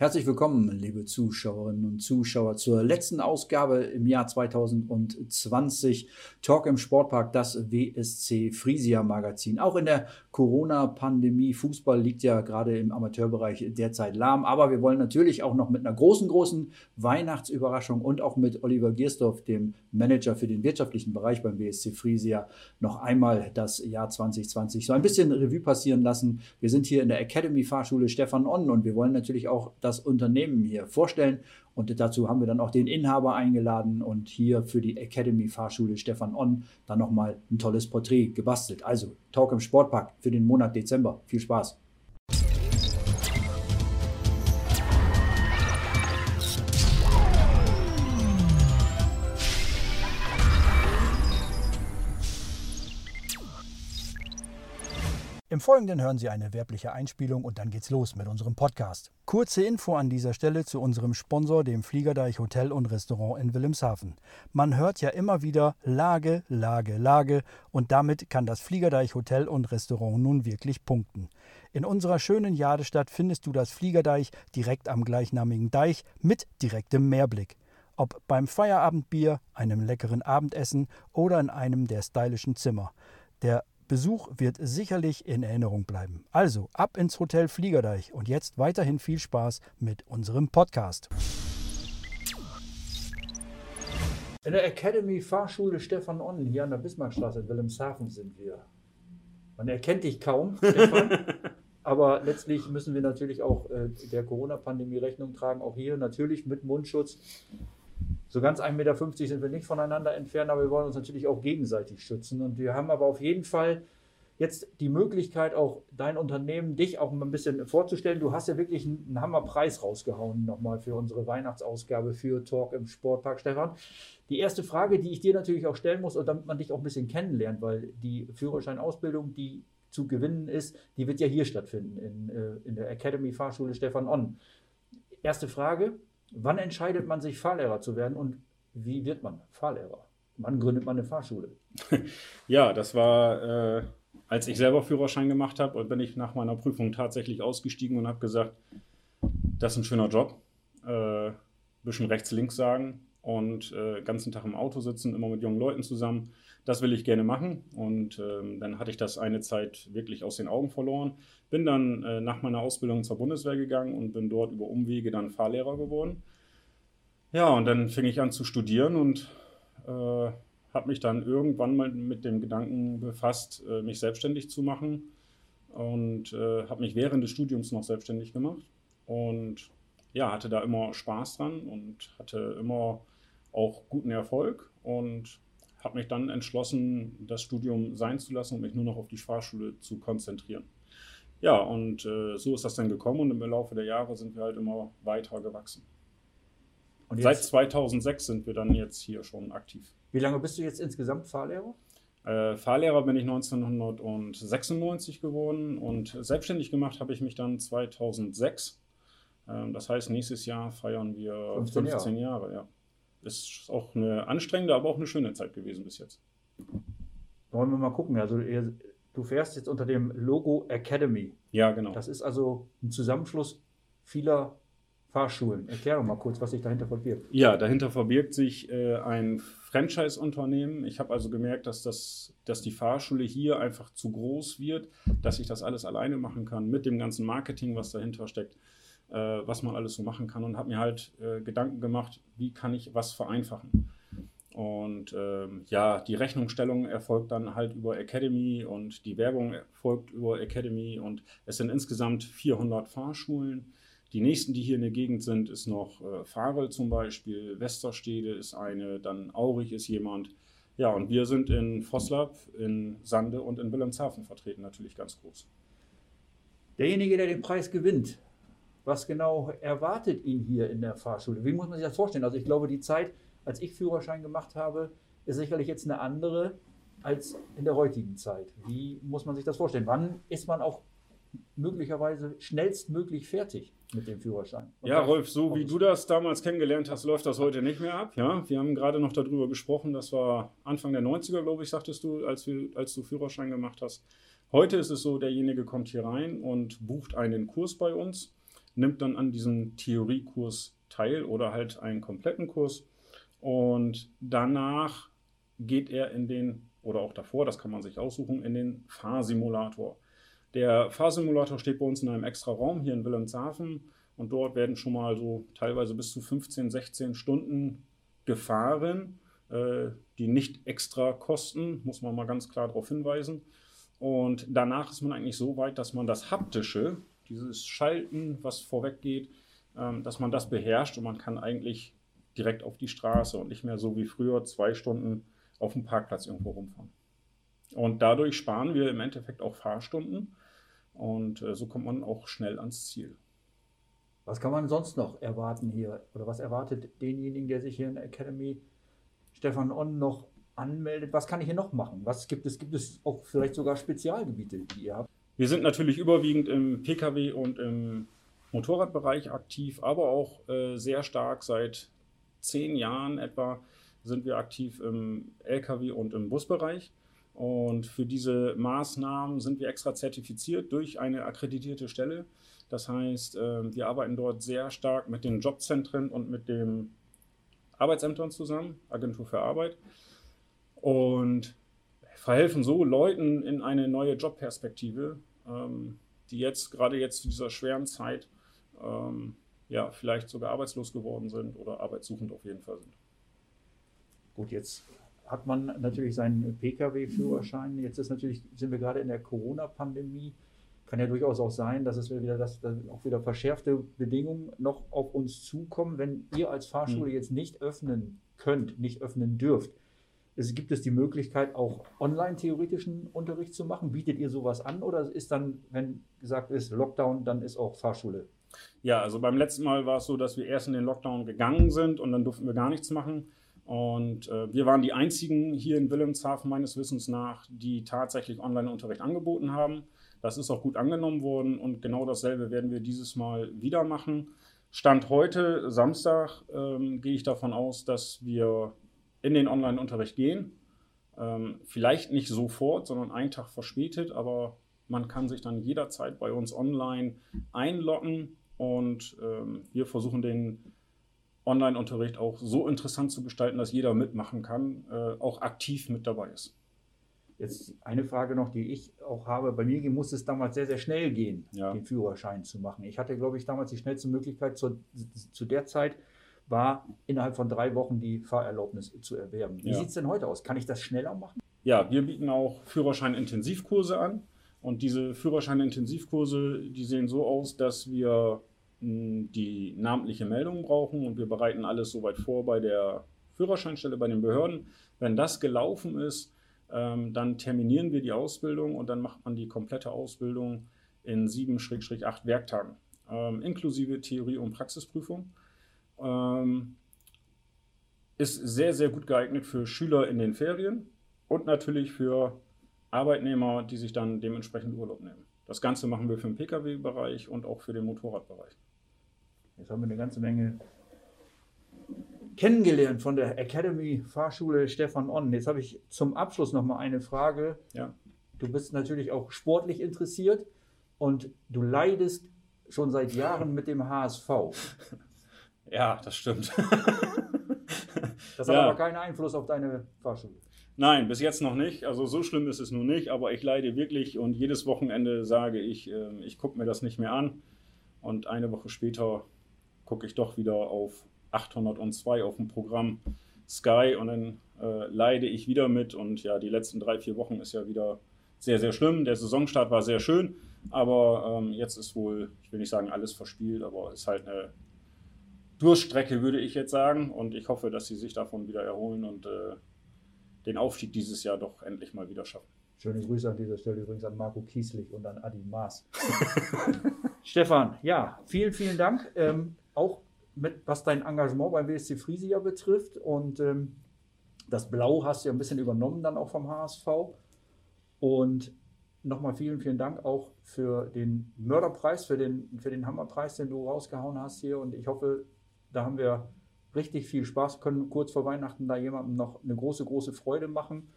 Herzlich willkommen, liebe Zuschauerinnen und Zuschauer, zur letzten Ausgabe im Jahr 2020. Talk im Sportpark, das WSC Frisia Magazin. Auch in der Corona-Pandemie, Fußball liegt ja gerade im Amateurbereich derzeit lahm, aber wir wollen natürlich auch noch mit einer großen, großen Weihnachtsüberraschung und auch mit Oliver Giersdorf, dem Manager für den wirtschaftlichen Bereich beim WSC Frisia, noch einmal das Jahr 2020 so ein bisschen Revue passieren lassen. Wir sind hier in der Academy Fahrschule Stefan Onn und wir wollen natürlich auch das Unternehmen hier vorstellen. Und dazu haben wir dann auch den Inhaber eingeladen und hier für die Academy Fahrschule Stefan On dann nochmal ein tolles Porträt gebastelt. Also Talk im Sportpark für den Monat Dezember. Viel Spaß! Im Folgenden hören Sie eine werbliche Einspielung und dann geht's los mit unserem Podcast. Kurze Info an dieser Stelle zu unserem Sponsor, dem Fliegerdeich Hotel und Restaurant in Wilhelmshaven. Man hört ja immer wieder Lage, Lage, Lage und damit kann das Fliegerdeich Hotel und Restaurant nun wirklich punkten. In unserer schönen Jadestadt findest du das Fliegerdeich direkt am gleichnamigen Deich mit direktem Meerblick. Ob beim Feierabendbier, einem leckeren Abendessen oder in einem der stylischen Zimmer. Der Besuch wird sicherlich in Erinnerung bleiben. Also ab ins Hotel Fliegerdeich und jetzt weiterhin viel Spaß mit unserem Podcast. In der Academy Fahrschule Stefan Onnen hier an der Bismarckstraße in Wilhelmshaven sind wir. Man erkennt dich kaum, Stefan. aber letztlich müssen wir natürlich auch äh, der Corona-Pandemie Rechnung tragen. Auch hier natürlich mit Mundschutz. So ganz 1,50 Meter sind wir nicht voneinander entfernt, aber wir wollen uns natürlich auch gegenseitig schützen. Und wir haben aber auf jeden Fall jetzt die Möglichkeit, auch dein Unternehmen, dich auch mal ein bisschen vorzustellen. Du hast ja wirklich einen Hammerpreis rausgehauen nochmal für unsere Weihnachtsausgabe für Talk im Sportpark, Stefan. Die erste Frage, die ich dir natürlich auch stellen muss, und damit man dich auch ein bisschen kennenlernt, weil die Führerscheinausbildung, die zu gewinnen ist, die wird ja hier stattfinden, in, äh, in der Academy Fahrschule Stefan On. Erste Frage, Wann entscheidet man sich, Fahrlehrer zu werden und wie wird man Fahrlehrer? Wann gründet man eine Fahrschule? Ja, das war, äh, als ich selber Führerschein gemacht habe, bin ich nach meiner Prüfung tatsächlich ausgestiegen und habe gesagt, das ist ein schöner Job. Äh, bisschen rechts, links sagen und äh, ganzen Tag im Auto sitzen, immer mit jungen Leuten zusammen. Das will ich gerne machen. Und ähm, dann hatte ich das eine Zeit wirklich aus den Augen verloren. Bin dann äh, nach meiner Ausbildung zur Bundeswehr gegangen und bin dort über Umwege dann Fahrlehrer geworden. Ja, und dann fing ich an zu studieren und äh, habe mich dann irgendwann mal mit dem Gedanken befasst, äh, mich selbstständig zu machen. Und äh, habe mich während des Studiums noch selbstständig gemacht. Und ja, hatte da immer Spaß dran und hatte immer auch guten Erfolg und habe mich dann entschlossen, das Studium sein zu lassen und mich nur noch auf die Fahrschule zu konzentrieren. Ja, und äh, so ist das dann gekommen und im Laufe der Jahre sind wir halt immer weiter gewachsen. Und Seit 2006 sind wir dann jetzt hier schon aktiv. Wie lange bist du jetzt insgesamt Fahrlehrer? Äh, Fahrlehrer bin ich 1996 geworden und selbstständig gemacht habe ich mich dann 2006. Ähm, das heißt, nächstes Jahr feiern wir 15, 15 Jahre. Jahre ja. Ist auch eine anstrengende, aber auch eine schöne Zeit gewesen bis jetzt. Wollen wir mal gucken. Also ihr, du fährst jetzt unter dem Logo Academy. Ja, genau. Das ist also ein Zusammenschluss vieler Fahrschulen. Erklär doch mal kurz, was sich dahinter verbirgt. Ja, dahinter verbirgt sich äh, ein Franchise-Unternehmen. Ich habe also gemerkt, dass, das, dass die Fahrschule hier einfach zu groß wird, dass ich das alles alleine machen kann mit dem ganzen Marketing, was dahinter steckt äh, was man alles so machen kann und habe mir halt äh, Gedanken gemacht, wie kann ich was vereinfachen. Und ähm, ja, die Rechnungsstellung erfolgt dann halt über Academy und die Werbung erfolgt über Academy und es sind insgesamt 400 Fahrschulen. Die nächsten, die hier in der Gegend sind, ist noch äh, Farel zum Beispiel, Westerstede ist eine, dann Aurich ist jemand. Ja, und wir sind in Vosslab, in Sande und in Wilhelmshaven vertreten, natürlich ganz groß. Derjenige, der den Preis gewinnt, was genau erwartet ihn hier in der Fahrschule? Wie muss man sich das vorstellen? Also ich glaube, die Zeit, als ich Führerschein gemacht habe, ist sicherlich jetzt eine andere als in der heutigen Zeit. Wie muss man sich das vorstellen? Wann ist man auch möglicherweise schnellstmöglich fertig mit dem Führerschein? Und ja, Rolf, so wie du das damals kennengelernt hast, läuft das heute nicht mehr ab. Ja, wir haben gerade noch darüber gesprochen, das war Anfang der 90er, glaube ich, sagtest du, als, wir, als du Führerschein gemacht hast. Heute ist es so, derjenige kommt hier rein und bucht einen Kurs bei uns nimmt dann an diesem Theoriekurs teil oder halt einen kompletten Kurs. Und danach geht er in den, oder auch davor, das kann man sich aussuchen, in den Fahrsimulator. Der Fahrsimulator steht bei uns in einem extra Raum hier in Wilhelmshaven und dort werden schon mal so teilweise bis zu 15, 16 Stunden gefahren, äh, die nicht extra kosten, muss man mal ganz klar darauf hinweisen. Und danach ist man eigentlich so weit, dass man das Haptische, dieses Schalten, was vorweg geht, ähm, dass man das beherrscht und man kann eigentlich direkt auf die Straße und nicht mehr so wie früher zwei Stunden auf dem Parkplatz irgendwo rumfahren. Und dadurch sparen wir im Endeffekt auch Fahrstunden und äh, so kommt man auch schnell ans Ziel. Was kann man sonst noch erwarten hier? Oder was erwartet denjenigen, der sich hier in der Academy Stefan On noch anmeldet? Was kann ich hier noch machen? Was gibt es? Gibt es auch vielleicht sogar Spezialgebiete, die ihr habt? Wir sind natürlich überwiegend im Pkw und im Motorradbereich aktiv, aber auch äh, sehr stark seit zehn Jahren etwa sind wir aktiv im Lkw und im Busbereich. Und für diese Maßnahmen sind wir extra zertifiziert durch eine akkreditierte Stelle. Das heißt, äh, wir arbeiten dort sehr stark mit den Jobzentren und mit den Arbeitsämtern zusammen, Agentur für Arbeit, und verhelfen so Leuten in eine neue Jobperspektive, ähm, die jetzt gerade jetzt zu dieser schweren Zeit ähm, ja vielleicht sogar arbeitslos geworden sind oder arbeitssuchend auf jeden Fall sind. Gut, jetzt hat man natürlich seinen Pkw-Führerschein. Jetzt ist natürlich, sind wir gerade in der Corona-Pandemie. Kann ja durchaus auch sein, dass es wieder das, auch wieder verschärfte Bedingungen noch auf uns zukommen, wenn ihr als Fahrschule mhm. jetzt nicht öffnen könnt, nicht öffnen dürft. Es, gibt es die Möglichkeit, auch online theoretischen Unterricht zu machen? Bietet ihr sowas an oder ist dann, wenn gesagt ist Lockdown, dann ist auch Fahrschule? Ja, also beim letzten Mal war es so, dass wir erst in den Lockdown gegangen sind und dann durften wir gar nichts machen. Und äh, wir waren die einzigen hier in Wilhelmshaven meines Wissens nach, die tatsächlich Online-Unterricht angeboten haben. Das ist auch gut angenommen worden und genau dasselbe werden wir dieses Mal wieder machen. Stand heute, Samstag, ähm, gehe ich davon aus, dass wir in den Online-Unterricht gehen. Ähm, vielleicht nicht sofort, sondern einen Tag verspätet, aber man kann sich dann jederzeit bei uns online einloggen und ähm, wir versuchen den Online-Unterricht auch so interessant zu gestalten, dass jeder mitmachen kann, äh, auch aktiv mit dabei ist. Jetzt eine Frage noch, die ich auch habe. Bei mir musste es damals sehr, sehr schnell gehen, ja. den Führerschein zu machen. Ich hatte, glaube ich, damals die schnellste Möglichkeit zu, zu der Zeit, war innerhalb von drei Wochen die Fahrerlaubnis zu erwerben. Wie ja. sieht es denn heute aus? Kann ich das schneller machen? Ja, wir bieten auch Führerschein-Intensivkurse an. Und diese Führerschein-Intensivkurse, die sehen so aus, dass wir die namentliche Meldung brauchen und wir bereiten alles soweit vor bei der Führerscheinstelle, bei den Behörden. Wenn das gelaufen ist, ähm, dann terminieren wir die Ausbildung und dann macht man die komplette Ausbildung in 7-8 Werktagen, ähm, inklusive Theorie- und Praxisprüfung. Ähm, ist sehr, sehr gut geeignet für Schüler in den Ferien und natürlich für Arbeitnehmer, die sich dann dementsprechend Urlaub nehmen. Das Ganze machen wir für den Pkw-Bereich und auch für den Motorradbereich. Jetzt haben wir eine ganze Menge kennengelernt von der Academy Fahrschule Stefan On. Jetzt habe ich zum Abschluss noch mal eine Frage. Ja. Du bist natürlich auch sportlich interessiert und du leidest schon seit Jahren mit dem HSV. Ja, das stimmt. das hat ja. aber keinen Einfluss auf deine Fahrschule. Nein, bis jetzt noch nicht. Also so schlimm ist es nun nicht, aber ich leide wirklich und jedes Wochenende sage ich, ähm, ich gucke mir das nicht mehr an. Und eine Woche später gucke ich doch wieder auf 802 auf dem Programm Sky und dann äh, leide ich wieder mit. Und ja, die letzten drei, vier Wochen ist ja wieder sehr, sehr schlimm. Der Saisonstart war sehr schön, aber ähm, jetzt ist wohl, ich will nicht sagen alles verspielt, aber es ist halt eine Durststrecke, würde ich jetzt sagen. Und ich hoffe, dass sie sich davon wieder erholen und äh, den Aufstieg dieses Jahr doch endlich mal wieder schaffen. Schöne Grüße an dieser Stelle übrigens an Marco Kieslich und an Adi Maas. Stefan, ja, vielen, vielen Dank. Ähm, auch mit, was dein Engagement beim WSC Friesia betrifft. Und ähm, das Blau hast du ja ein bisschen übernommen dann auch vom HSV. Und nochmal vielen, vielen Dank auch für den Mörderpreis, für den, für den Hammerpreis, den du rausgehauen hast hier. Und ich hoffe, da haben wir richtig viel Spaß, können kurz vor Weihnachten da jemandem noch eine große, große Freude machen.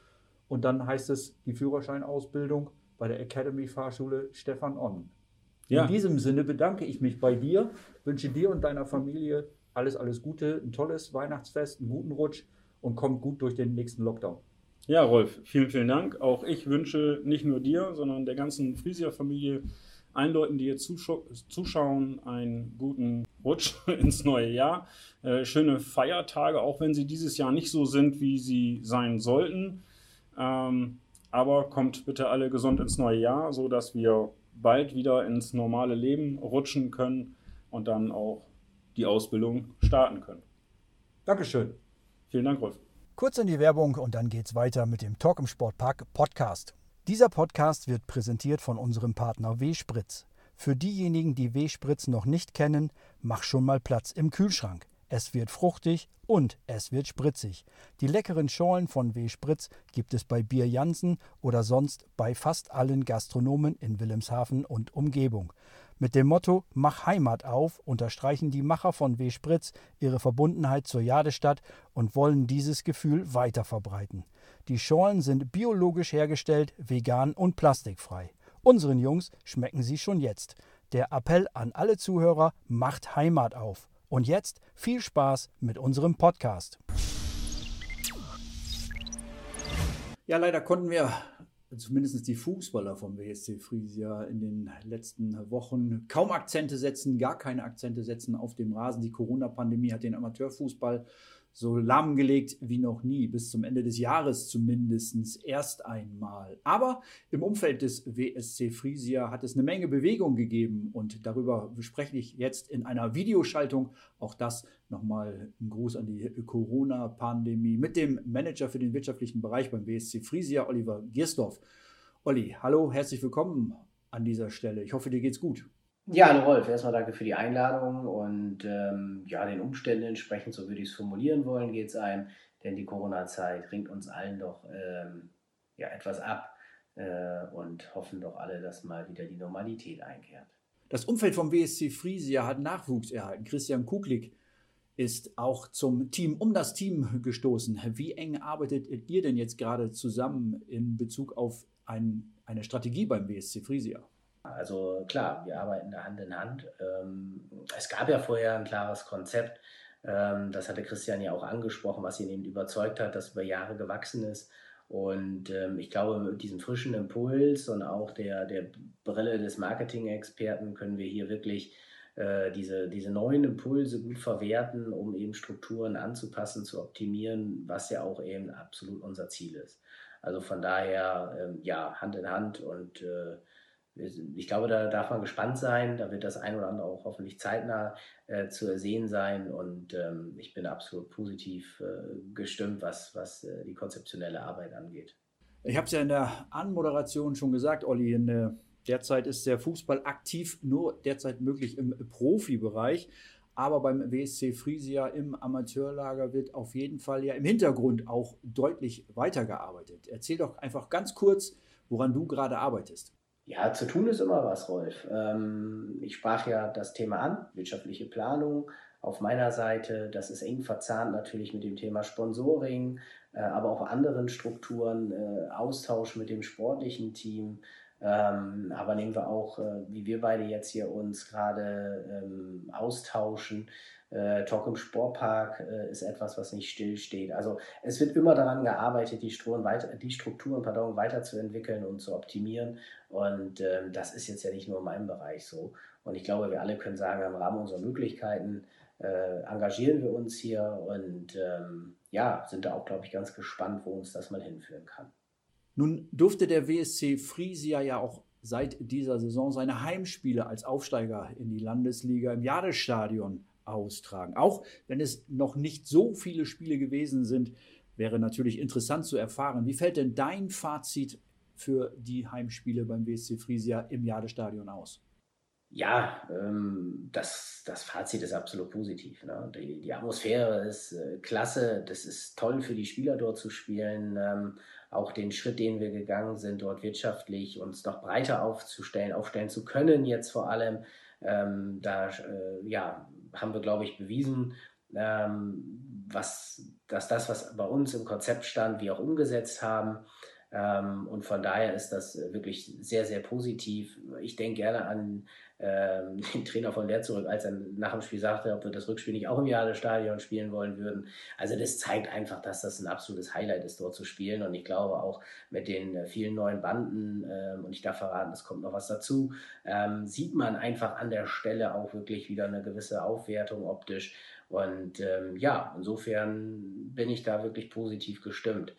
Und dann heißt es die Führerscheinausbildung bei der Academy Fahrschule Stefan On. Ja. In diesem Sinne bedanke ich mich bei dir, wünsche dir und deiner Familie alles, alles Gute, ein tolles Weihnachtsfest, einen guten Rutsch und kommt gut durch den nächsten Lockdown. Ja, Rolf, vielen, vielen Dank. Auch ich wünsche nicht nur dir, sondern der ganzen Frisia-Familie, allen Leuten, die jetzt zuschauen, einen guten Rutsch ins neue Jahr. Äh, schöne Feiertage, auch wenn sie dieses Jahr nicht so sind, wie sie sein sollten. Ähm, aber kommt bitte alle gesund ins neue Jahr, sodass wir bald wieder ins normale Leben rutschen können und dann auch die Ausbildung starten können. Dankeschön. Vielen Dank, Rolf. Kurz in die Werbung und dann geht's weiter mit dem Talk im Sportpark Podcast. Dieser Podcast wird präsentiert von unserem Partner W-Spritz. Für diejenigen, die W-Spritz noch nicht kennen, mach schon mal Platz im Kühlschrank. Es wird fruchtig und es wird spritzig. Die leckeren Schorlen von W. Spritz gibt es bei Bier Jansen oder sonst bei fast allen Gastronomen in Wilhelmshaven und Umgebung. Mit dem Motto Mach Heimat auf unterstreichen die Macher von W. Spritz ihre Verbundenheit zur Jadestadt und wollen dieses Gefühl weiter verbreiten. Die Schorlen sind biologisch hergestellt, vegan und plastikfrei. Unseren Jungs schmecken sie schon jetzt. Der Appell an alle Zuhörer macht Heimat auf. Und jetzt viel Spaß mit unserem Podcast. Ja, leider konnten wir zumindest die Fußballer vom WSC Friesia in den letzten Wochen kaum Akzente setzen, gar keine Akzente setzen auf dem Rasen. Die Corona-Pandemie hat den Amateurfußball so lahmgelegt wie noch nie, bis zum Ende des Jahres zumindest erst einmal. Aber im Umfeld des WSC Friesia hat es eine Menge Bewegung gegeben und darüber spreche ich jetzt in einer Videoschaltung. Auch das nochmal ein Gruß an die Corona-Pandemie mit dem Manager für den wirtschaftlichen Bereich beim WSC Friesia, Oliver Giersdorf. Olli, hallo, herzlich willkommen an dieser Stelle. Ich hoffe, dir geht's gut. Ja, hallo Rolf, erstmal danke für die Einladung und ähm, ja, den Umständen entsprechend, so würde ich es formulieren wollen, geht es einem, denn die Corona-Zeit ringt uns allen doch ähm, ja, etwas ab äh, und hoffen doch alle, dass mal wieder die Normalität einkehrt. Das Umfeld vom WSC Friesia hat Nachwuchs erhalten. Christian Kuglik ist auch zum Team um das Team gestoßen. Wie eng arbeitet ihr denn jetzt gerade zusammen in Bezug auf ein, eine Strategie beim WSC Friesia? Also klar, wir arbeiten da Hand in Hand. Ähm, es gab ja vorher ein klares Konzept. Ähm, das hatte Christian ja auch angesprochen, was ihn eben überzeugt hat, das über Jahre gewachsen ist. Und ähm, ich glaube, mit diesem frischen Impuls und auch der, der Brille des Marketing-Experten können wir hier wirklich äh, diese, diese neuen Impulse gut verwerten, um eben Strukturen anzupassen, zu optimieren, was ja auch eben absolut unser Ziel ist. Also von daher, ja, Hand in Hand und äh, ich glaube, da darf man gespannt sein. Da wird das ein oder andere auch hoffentlich zeitnah äh, zu ersehen sein. Und ähm, ich bin absolut positiv äh, gestimmt, was, was äh, die konzeptionelle Arbeit angeht. Ich habe es ja in der Anmoderation schon gesagt, Olli. In, äh, derzeit ist der Fußball aktiv nur derzeit möglich im Profibereich. Aber beim WSC Friesia im Amateurlager wird auf jeden Fall ja im Hintergrund auch deutlich weitergearbeitet. Erzähl doch einfach ganz kurz, woran du gerade arbeitest. Ja, zu tun ist immer was, Rolf. Ähm, ich sprach ja das Thema an, wirtschaftliche Planung auf meiner Seite. Das ist eng verzahnt natürlich mit dem Thema Sponsoring, äh, aber auch anderen Strukturen, äh, Austausch mit dem sportlichen Team. Ähm, aber nehmen wir auch, äh, wie wir beide jetzt hier uns gerade ähm, austauschen, äh, Talk im Sportpark äh, ist etwas, was nicht stillsteht. Also es wird immer daran gearbeitet, die Strukturen, die Strukturen pardon, weiterzuentwickeln und zu optimieren. Und ähm, das ist jetzt ja nicht nur in meinem Bereich so. Und ich glaube, wir alle können sagen, im Rahmen unserer Möglichkeiten äh, engagieren wir uns hier und ähm, ja, sind da auch, glaube ich, ganz gespannt, wo uns das mal hinführen kann. Nun durfte der WSC Friesia ja auch seit dieser Saison seine Heimspiele als Aufsteiger in die Landesliga im Jadestadion austragen. Auch wenn es noch nicht so viele Spiele gewesen sind, wäre natürlich interessant zu erfahren, wie fällt denn dein Fazit für die Heimspiele beim WSC Friesia im Jadestadion aus? Ja, ähm, das, das Fazit ist absolut positiv. Ne? Die, die Atmosphäre ist äh, klasse, das ist toll für die Spieler dort zu spielen. Ähm, auch den Schritt, den wir gegangen sind, dort wirtschaftlich uns noch breiter aufzustellen, aufstellen zu können, jetzt vor allem. Ähm, da äh, ja, haben wir, glaube ich, bewiesen, ähm, was, dass das, was bei uns im Konzept stand, wir auch umgesetzt haben. Ähm, und von daher ist das wirklich sehr, sehr positiv. Ich denke gerne an den Trainer von Leer zurück, als er nach dem Spiel sagte, ob wir das Rückspiel nicht auch im Jade-Stadion spielen wollen würden. Also das zeigt einfach, dass das ein absolutes Highlight ist, dort zu spielen. Und ich glaube auch mit den vielen neuen Banden, ähm, und ich darf verraten, es kommt noch was dazu, ähm, sieht man einfach an der Stelle auch wirklich wieder eine gewisse Aufwertung optisch. Und ähm, ja, insofern bin ich da wirklich positiv gestimmt.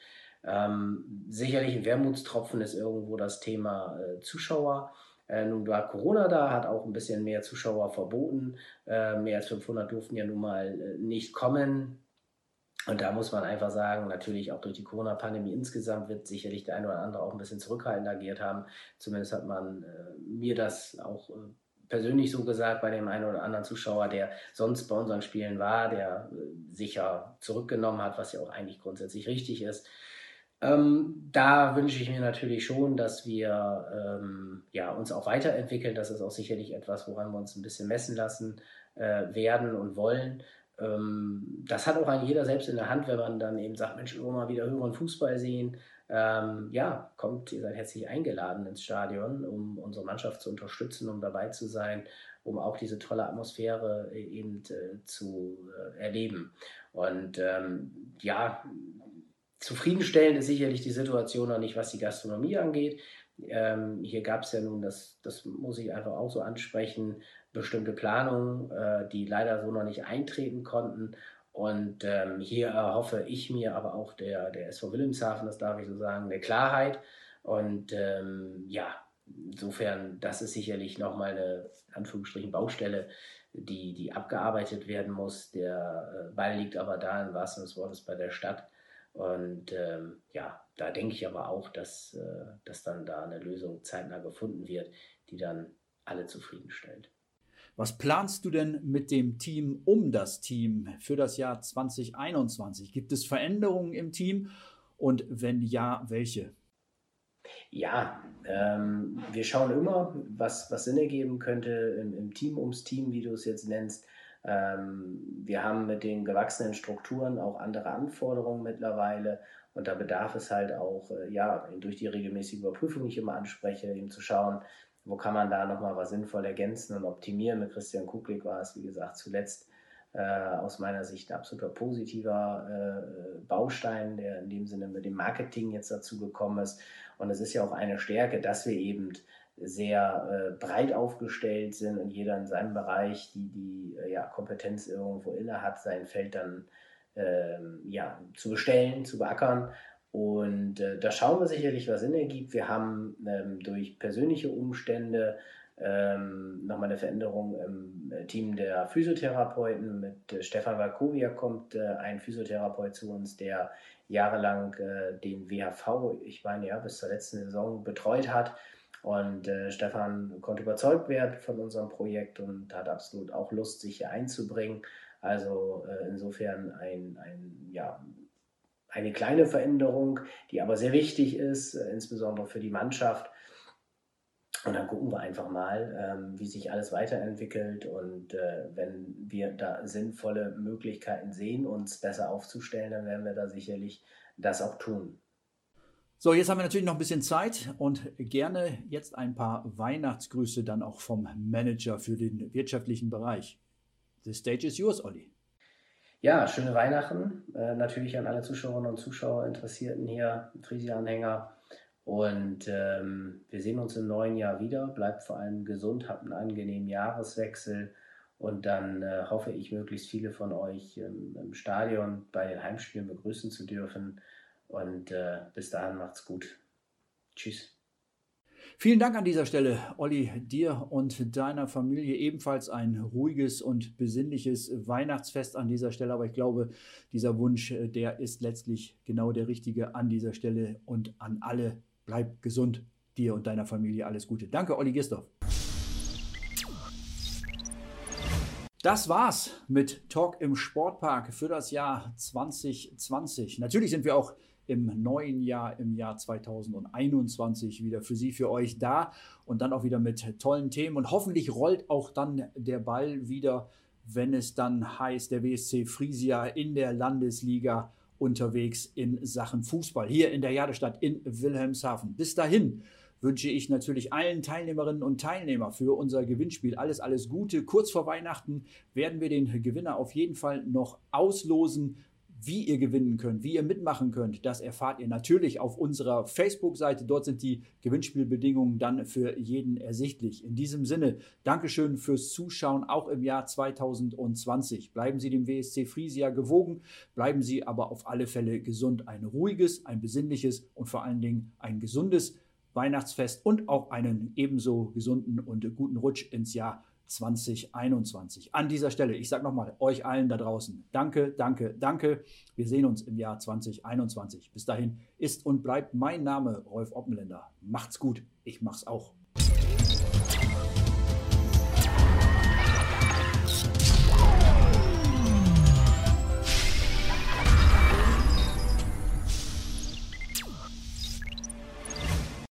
Ähm, sicherlich ein Wermutstropfen ist irgendwo das Thema äh, Zuschauer. Äh, nun war Corona da, hat auch ein bisschen mehr Zuschauer verboten. Äh, mehr als 500 durften ja nun mal äh, nicht kommen. Und da muss man einfach sagen, natürlich auch durch die Corona-Pandemie insgesamt wird sicherlich der eine oder andere auch ein bisschen zurückhaltend agiert haben. Zumindest hat man äh, mir das auch äh, persönlich so gesagt bei dem einen oder anderen Zuschauer, der sonst bei unseren Spielen war, der äh, sicher zurückgenommen hat, was ja auch eigentlich grundsätzlich richtig ist. Ähm, da wünsche ich mir natürlich schon, dass wir ähm, ja, uns auch weiterentwickeln. Das ist auch sicherlich etwas, woran wir uns ein bisschen messen lassen äh, werden und wollen. Ähm, das hat auch ein jeder selbst in der Hand, wenn man dann eben sagt, Mensch, wir wollen mal wieder höheren Fußball sehen. Ähm, ja, kommt, ihr seid herzlich eingeladen ins Stadion, um unsere Mannschaft zu unterstützen, um dabei zu sein, um auch diese tolle Atmosphäre äh, eben äh, zu äh, erleben. Und ähm, ja, Zufriedenstellend ist sicherlich die Situation noch nicht, was die Gastronomie angeht. Ähm, hier gab es ja nun, das, das muss ich einfach auch so ansprechen, bestimmte Planungen, äh, die leider so noch nicht eintreten konnten. Und ähm, hier erhoffe ich mir aber auch der, der SV Wilhelmshaven, das darf ich so sagen, der Klarheit. Und ähm, ja, insofern, das ist sicherlich nochmal eine, in Anführungsstrichen, Baustelle, die, die abgearbeitet werden muss. Der äh, Ball liegt aber da, im wahrsten Sinne des Wortes, bei der Stadt. Und ähm, ja, da denke ich aber auch, dass, äh, dass dann da eine Lösung zeitnah gefunden wird, die dann alle zufriedenstellt. Was planst du denn mit dem Team um das Team für das Jahr 2021? Gibt es Veränderungen im Team und wenn ja, welche? Ja, ähm, wir schauen immer, was, was Sinn ergeben könnte im, im Team ums Team, wie du es jetzt nennst. Ähm, wir haben mit den gewachsenen Strukturen auch andere Anforderungen mittlerweile und da bedarf es halt auch, äh, ja, durch die regelmäßige Überprüfung, die ich immer anspreche, eben zu schauen, wo kann man da nochmal was sinnvoll ergänzen und optimieren. Mit Christian Kuklik war es, wie gesagt, zuletzt äh, aus meiner Sicht ein absoluter positiver äh, Baustein, der in dem Sinne mit dem Marketing jetzt dazu gekommen ist. Und es ist ja auch eine Stärke, dass wir eben sehr äh, breit aufgestellt sind und jeder in seinem Bereich die, die äh, ja, Kompetenz irgendwo inne hat, sein Feld dann ähm, ja, zu bestellen, zu beackern. Und äh, da schauen wir sicherlich, was Sinn ergibt. Wir haben ähm, durch persönliche Umstände ähm, nochmal eine Veränderung im äh, Team der Physiotherapeuten. Mit äh, Stefan Valkovia kommt ein Physiotherapeut zu uns, der jahrelang den WHV, ich meine ja, bis zur letzten Saison betreut hat und äh, Stefan konnte überzeugt werden von unserem Projekt und hat absolut auch Lust, sich hier einzubringen. Also äh, insofern ein, ein, ja, eine kleine Veränderung, die aber sehr wichtig ist, äh, insbesondere für die Mannschaft. Und dann gucken wir einfach mal, ähm, wie sich alles weiterentwickelt. Und äh, wenn wir da sinnvolle Möglichkeiten sehen, uns besser aufzustellen, dann werden wir da sicherlich das auch tun. So, jetzt haben wir natürlich noch ein bisschen Zeit und gerne jetzt ein paar Weihnachtsgrüße dann auch vom Manager für den wirtschaftlichen Bereich. The stage is yours, Olli. Ja, schöne Weihnachten. Äh, natürlich an alle Zuschauerinnen und Zuschauer, Interessierten hier, Trisi-Anhänger. Und ähm, wir sehen uns im neuen Jahr wieder. Bleibt vor allem gesund, habt einen angenehmen Jahreswechsel. Und dann äh, hoffe ich, möglichst viele von euch ähm, im Stadion bei den Heimspielen begrüßen zu dürfen. Und äh, bis dahin macht's gut. Tschüss. Vielen Dank an dieser Stelle, Olli, dir und deiner Familie ebenfalls ein ruhiges und besinnliches Weihnachtsfest an dieser Stelle. Aber ich glaube, dieser Wunsch, äh, der ist letztlich genau der richtige an dieser Stelle und an alle. Bleib gesund, dir und deiner Familie alles Gute. Danke, Olli Gisdorf. Das war's mit Talk im Sportpark für das Jahr 2020. Natürlich sind wir auch im neuen Jahr, im Jahr 2021 wieder für Sie, für euch da und dann auch wieder mit tollen Themen. Und hoffentlich rollt auch dann der Ball wieder, wenn es dann heißt, der WSC Frisia in der Landesliga unterwegs in Sachen Fußball hier in der Jadestadt in Wilhelmshaven. Bis dahin wünsche ich natürlich allen Teilnehmerinnen und Teilnehmern für unser Gewinnspiel alles, alles Gute. Kurz vor Weihnachten werden wir den Gewinner auf jeden Fall noch auslosen. Wie ihr gewinnen könnt, wie ihr mitmachen könnt, das erfahrt ihr natürlich auf unserer Facebook-Seite. Dort sind die Gewinnspielbedingungen dann für jeden ersichtlich. In diesem Sinne, Dankeschön fürs Zuschauen, auch im Jahr 2020. Bleiben Sie dem WSC Friesia gewogen, bleiben Sie aber auf alle Fälle gesund. Ein ruhiges, ein besinnliches und vor allen Dingen ein gesundes Weihnachtsfest und auch einen ebenso gesunden und guten Rutsch ins Jahr 2021. An dieser Stelle, ich sage nochmal euch allen da draußen, danke, danke, danke. Wir sehen uns im Jahr 2021. Bis dahin ist und bleibt mein Name Rolf Oppenländer. Macht's gut, ich mach's auch.